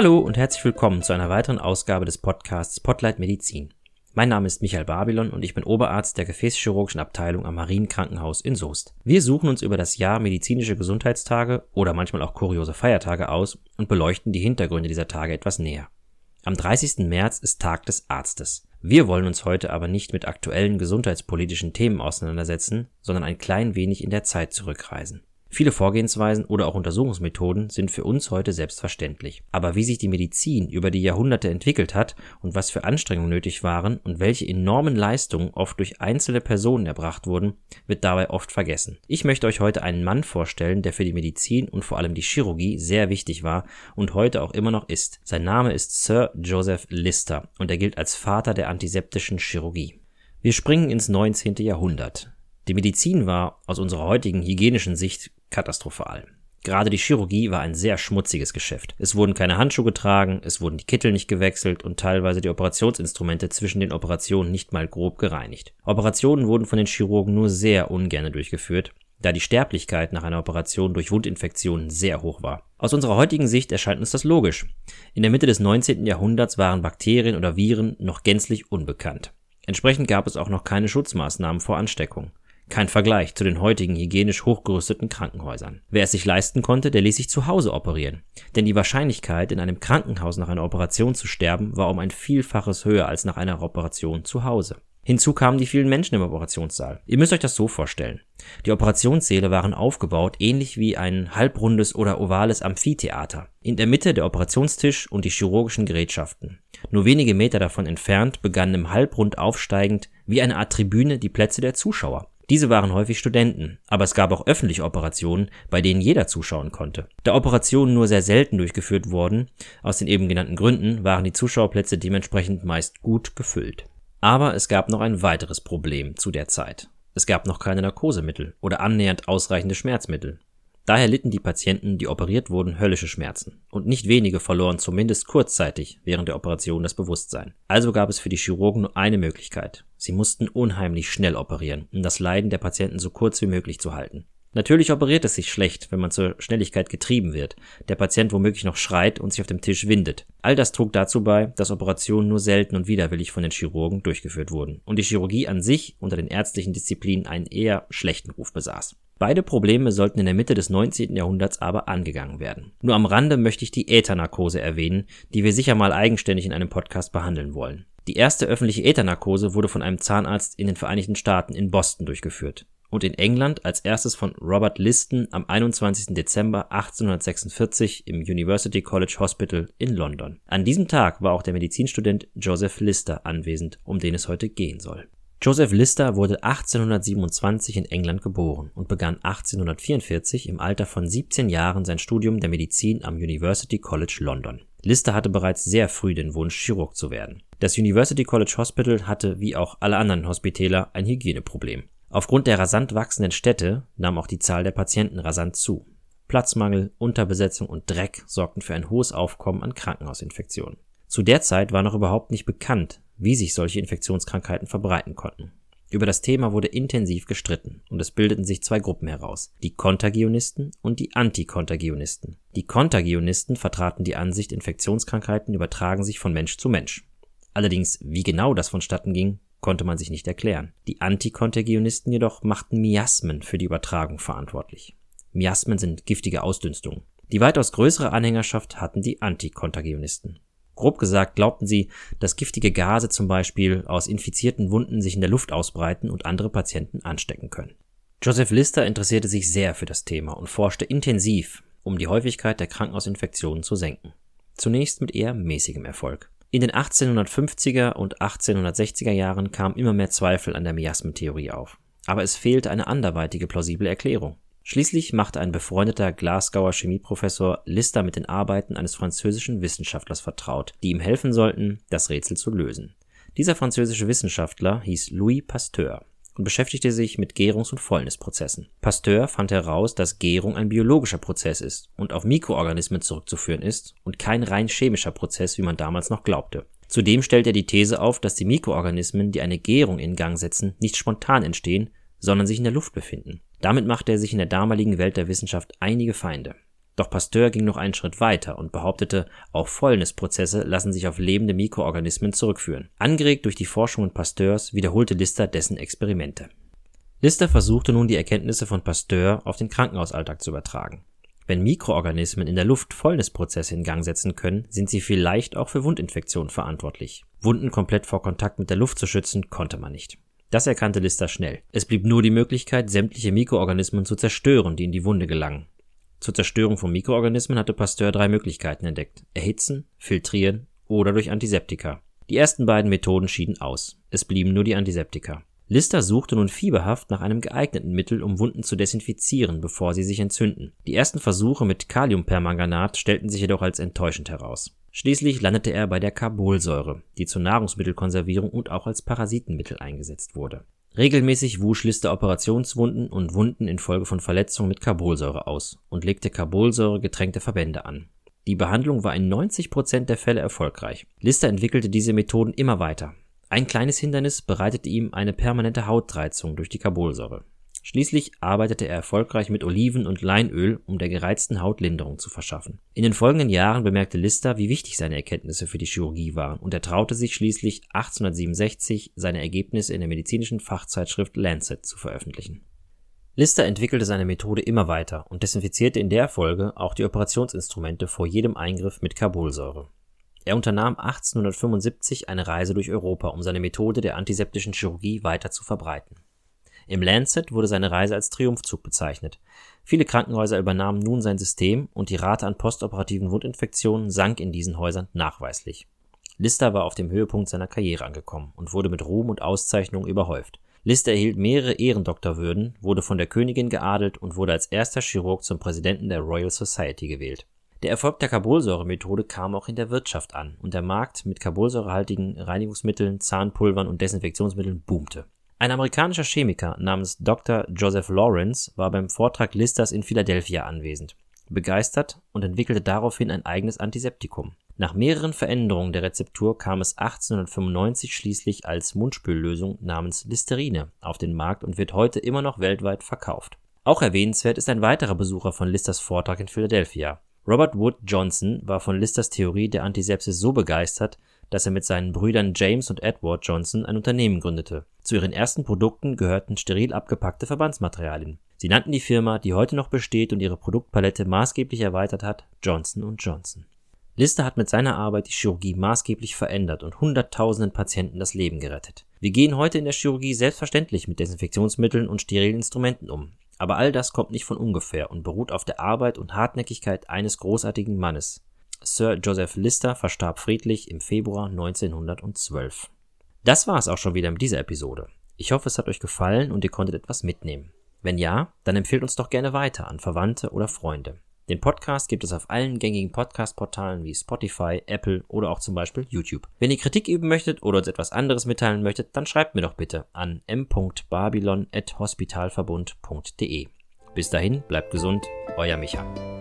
Hallo und herzlich willkommen zu einer weiteren Ausgabe des Podcasts Spotlight Medizin. Mein Name ist Michael Babylon und ich bin Oberarzt der Gefäßchirurgischen Abteilung am Marienkrankenhaus in Soest. Wir suchen uns über das Jahr medizinische Gesundheitstage oder manchmal auch kuriose Feiertage aus und beleuchten die Hintergründe dieser Tage etwas näher. Am 30. März ist Tag des Arztes. Wir wollen uns heute aber nicht mit aktuellen gesundheitspolitischen Themen auseinandersetzen, sondern ein klein wenig in der Zeit zurückreisen. Viele Vorgehensweisen oder auch Untersuchungsmethoden sind für uns heute selbstverständlich. Aber wie sich die Medizin über die Jahrhunderte entwickelt hat und was für Anstrengungen nötig waren und welche enormen Leistungen oft durch einzelne Personen erbracht wurden, wird dabei oft vergessen. Ich möchte euch heute einen Mann vorstellen, der für die Medizin und vor allem die Chirurgie sehr wichtig war und heute auch immer noch ist. Sein Name ist Sir Joseph Lister und er gilt als Vater der antiseptischen Chirurgie. Wir springen ins 19. Jahrhundert. Die Medizin war aus unserer heutigen hygienischen Sicht katastrophal. Gerade die Chirurgie war ein sehr schmutziges Geschäft. Es wurden keine Handschuhe getragen, es wurden die Kittel nicht gewechselt und teilweise die Operationsinstrumente zwischen den Operationen nicht mal grob gereinigt. Operationen wurden von den Chirurgen nur sehr ungern durchgeführt, da die Sterblichkeit nach einer Operation durch Wundinfektionen sehr hoch war. Aus unserer heutigen Sicht erscheint uns das logisch. In der Mitte des 19. Jahrhunderts waren Bakterien oder Viren noch gänzlich unbekannt. Entsprechend gab es auch noch keine Schutzmaßnahmen vor Ansteckung. Kein Vergleich zu den heutigen hygienisch hochgerüsteten Krankenhäusern. Wer es sich leisten konnte, der ließ sich zu Hause operieren. Denn die Wahrscheinlichkeit, in einem Krankenhaus nach einer Operation zu sterben, war um ein Vielfaches höher als nach einer Operation zu Hause. Hinzu kamen die vielen Menschen im Operationssaal. Ihr müsst euch das so vorstellen. Die Operationssäle waren aufgebaut ähnlich wie ein halbrundes oder ovales Amphitheater. In der Mitte der Operationstisch und die chirurgischen Gerätschaften. Nur wenige Meter davon entfernt begannen im Halbrund aufsteigend wie eine Art Tribüne die Plätze der Zuschauer. Diese waren häufig Studenten, aber es gab auch öffentliche Operationen, bei denen jeder zuschauen konnte. Da Operationen nur sehr selten durchgeführt wurden, aus den eben genannten Gründen, waren die Zuschauerplätze dementsprechend meist gut gefüllt. Aber es gab noch ein weiteres Problem zu der Zeit. Es gab noch keine Narkosemittel oder annähernd ausreichende Schmerzmittel. Daher litten die Patienten, die operiert wurden, höllische Schmerzen. Und nicht wenige verloren zumindest kurzzeitig während der Operation das Bewusstsein. Also gab es für die Chirurgen nur eine Möglichkeit. Sie mussten unheimlich schnell operieren, um das Leiden der Patienten so kurz wie möglich zu halten. Natürlich operiert es sich schlecht, wenn man zur Schnelligkeit getrieben wird, der Patient womöglich noch schreit und sich auf dem Tisch windet. All das trug dazu bei, dass Operationen nur selten und widerwillig von den Chirurgen durchgeführt wurden und die Chirurgie an sich unter den ärztlichen Disziplinen einen eher schlechten Ruf besaß. Beide Probleme sollten in der Mitte des 19. Jahrhunderts aber angegangen werden. Nur am Rande möchte ich die Äthernarkose erwähnen, die wir sicher mal eigenständig in einem Podcast behandeln wollen. Die erste öffentliche Äthernarkose wurde von einem Zahnarzt in den Vereinigten Staaten in Boston durchgeführt und in England als erstes von Robert Liston am 21. Dezember 1846 im University College Hospital in London. An diesem Tag war auch der Medizinstudent Joseph Lister anwesend, um den es heute gehen soll. Joseph Lister wurde 1827 in England geboren und begann 1844 im Alter von 17 Jahren sein Studium der Medizin am University College London. Lister hatte bereits sehr früh den Wunsch, Chirurg zu werden. Das University College Hospital hatte, wie auch alle anderen Hospitäler, ein Hygieneproblem. Aufgrund der rasant wachsenden Städte nahm auch die Zahl der Patienten rasant zu. Platzmangel, Unterbesetzung und Dreck sorgten für ein hohes Aufkommen an Krankenhausinfektionen. Zu der Zeit war noch überhaupt nicht bekannt, wie sich solche Infektionskrankheiten verbreiten konnten. Über das Thema wurde intensiv gestritten und es bildeten sich zwei Gruppen heraus, die Kontagionisten und die Antikontagionisten. Die Kontagionisten vertraten die Ansicht, Infektionskrankheiten übertragen sich von Mensch zu Mensch. Allerdings, wie genau das vonstatten ging, konnte man sich nicht erklären. Die Antikontagionisten jedoch machten Miasmen für die Übertragung verantwortlich. Miasmen sind giftige Ausdünstungen. Die weitaus größere Anhängerschaft hatten die Antikontagionisten. Grob gesagt glaubten sie, dass giftige Gase zum Beispiel aus infizierten Wunden sich in der Luft ausbreiten und andere Patienten anstecken können. Joseph Lister interessierte sich sehr für das Thema und forschte intensiv, um die Häufigkeit der Krankenhausinfektionen zu senken. Zunächst mit eher mäßigem Erfolg. In den 1850er und 1860er Jahren kamen immer mehr Zweifel an der Miasmentheorie auf. Aber es fehlte eine anderweitige plausible Erklärung. Schließlich machte ein befreundeter Glasgower Chemieprofessor Lister mit den Arbeiten eines französischen Wissenschaftlers vertraut, die ihm helfen sollten, das Rätsel zu lösen. Dieser französische Wissenschaftler hieß Louis Pasteur und beschäftigte sich mit Gärungs- und Fäulnisprozessen. Pasteur fand heraus, dass Gärung ein biologischer Prozess ist und auf Mikroorganismen zurückzuführen ist und kein rein chemischer Prozess, wie man damals noch glaubte. Zudem stellt er die These auf, dass die Mikroorganismen, die eine Gärung in Gang setzen, nicht spontan entstehen, sondern sich in der Luft befinden. Damit machte er sich in der damaligen Welt der Wissenschaft einige Feinde. Doch Pasteur ging noch einen Schritt weiter und behauptete, auch Fäulnisprozesse lassen sich auf lebende Mikroorganismen zurückführen. Angeregt durch die Forschungen Pasteurs wiederholte Lister dessen Experimente. Lister versuchte nun die Erkenntnisse von Pasteur auf den Krankenhausalltag zu übertragen. Wenn Mikroorganismen in der Luft Fäulnisprozesse in Gang setzen können, sind sie vielleicht auch für Wundinfektionen verantwortlich. Wunden komplett vor Kontakt mit der Luft zu schützen, konnte man nicht. Das erkannte Lister schnell. Es blieb nur die Möglichkeit, sämtliche Mikroorganismen zu zerstören, die in die Wunde gelangen. Zur Zerstörung von Mikroorganismen hatte Pasteur drei Möglichkeiten entdeckt. Erhitzen, filtrieren oder durch Antiseptika. Die ersten beiden Methoden schieden aus. Es blieben nur die Antiseptika. Lister suchte nun fieberhaft nach einem geeigneten Mittel, um Wunden zu desinfizieren, bevor sie sich entzünden. Die ersten Versuche mit Kaliumpermanganat stellten sich jedoch als enttäuschend heraus. Schließlich landete er bei der Carbolsäure, die zur Nahrungsmittelkonservierung und auch als Parasitenmittel eingesetzt wurde. Regelmäßig wusch Lister Operationswunden und Wunden infolge von Verletzungen mit Carbolsäure aus und legte Carbolsäure getränkte Verbände an. Die Behandlung war in 90 Prozent der Fälle erfolgreich. Lister entwickelte diese Methoden immer weiter. Ein kleines Hindernis bereitete ihm eine permanente Hautreizung durch die Carbolsäure. Schließlich arbeitete er erfolgreich mit Oliven und Leinöl, um der gereizten Haut Linderung zu verschaffen. In den folgenden Jahren bemerkte Lister, wie wichtig seine Erkenntnisse für die Chirurgie waren, und er traute sich schließlich 1867 seine Ergebnisse in der medizinischen Fachzeitschrift Lancet zu veröffentlichen. Lister entwickelte seine Methode immer weiter und desinfizierte in der Folge auch die Operationsinstrumente vor jedem Eingriff mit Carbolsäure. Er unternahm 1875 eine Reise durch Europa, um seine Methode der antiseptischen Chirurgie weiter zu verbreiten. Im Lancet wurde seine Reise als Triumphzug bezeichnet. Viele Krankenhäuser übernahmen nun sein System und die Rate an postoperativen Wundinfektionen sank in diesen Häusern nachweislich. Lister war auf dem Höhepunkt seiner Karriere angekommen und wurde mit Ruhm und Auszeichnung überhäuft. Lister erhielt mehrere Ehrendoktorwürden, wurde von der Königin geadelt und wurde als erster Chirurg zum Präsidenten der Royal Society gewählt der Erfolg der Carbolsäure-Methode kam auch in der Wirtschaft an und der Markt mit carbolsäurehaltigen Reinigungsmitteln, Zahnpulvern und Desinfektionsmitteln boomte. Ein amerikanischer Chemiker namens Dr. Joseph Lawrence war beim Vortrag Listers in Philadelphia anwesend, begeistert und entwickelte daraufhin ein eigenes Antiseptikum. Nach mehreren Veränderungen der Rezeptur kam es 1895 schließlich als Mundspüllösung namens Listerine auf den Markt und wird heute immer noch weltweit verkauft. Auch erwähnenswert ist ein weiterer Besucher von Listers Vortrag in Philadelphia. Robert Wood Johnson war von Listers Theorie der Antisepsis so begeistert, dass er mit seinen Brüdern James und Edward Johnson ein Unternehmen gründete. Zu ihren ersten Produkten gehörten steril abgepackte Verbandsmaterialien. Sie nannten die Firma, die heute noch besteht und ihre Produktpalette maßgeblich erweitert hat, Johnson Johnson. Lister hat mit seiner Arbeit die Chirurgie maßgeblich verändert und hunderttausenden Patienten das Leben gerettet. Wir gehen heute in der Chirurgie selbstverständlich mit Desinfektionsmitteln und sterilen Instrumenten um. Aber all das kommt nicht von ungefähr und beruht auf der Arbeit und Hartnäckigkeit eines großartigen Mannes. Sir Joseph Lister verstarb friedlich im Februar 1912. Das war es auch schon wieder mit dieser Episode. Ich hoffe, es hat euch gefallen und ihr konntet etwas mitnehmen. Wenn ja, dann empfehlt uns doch gerne weiter an Verwandte oder Freunde. Den Podcast gibt es auf allen gängigen Podcast-Portalen wie Spotify, Apple oder auch zum Beispiel YouTube. Wenn ihr Kritik üben möchtet oder uns etwas anderes mitteilen möchtet, dann schreibt mir doch bitte an m.babylon.hospitalverbund.de. Bis dahin, bleibt gesund, euer Micha.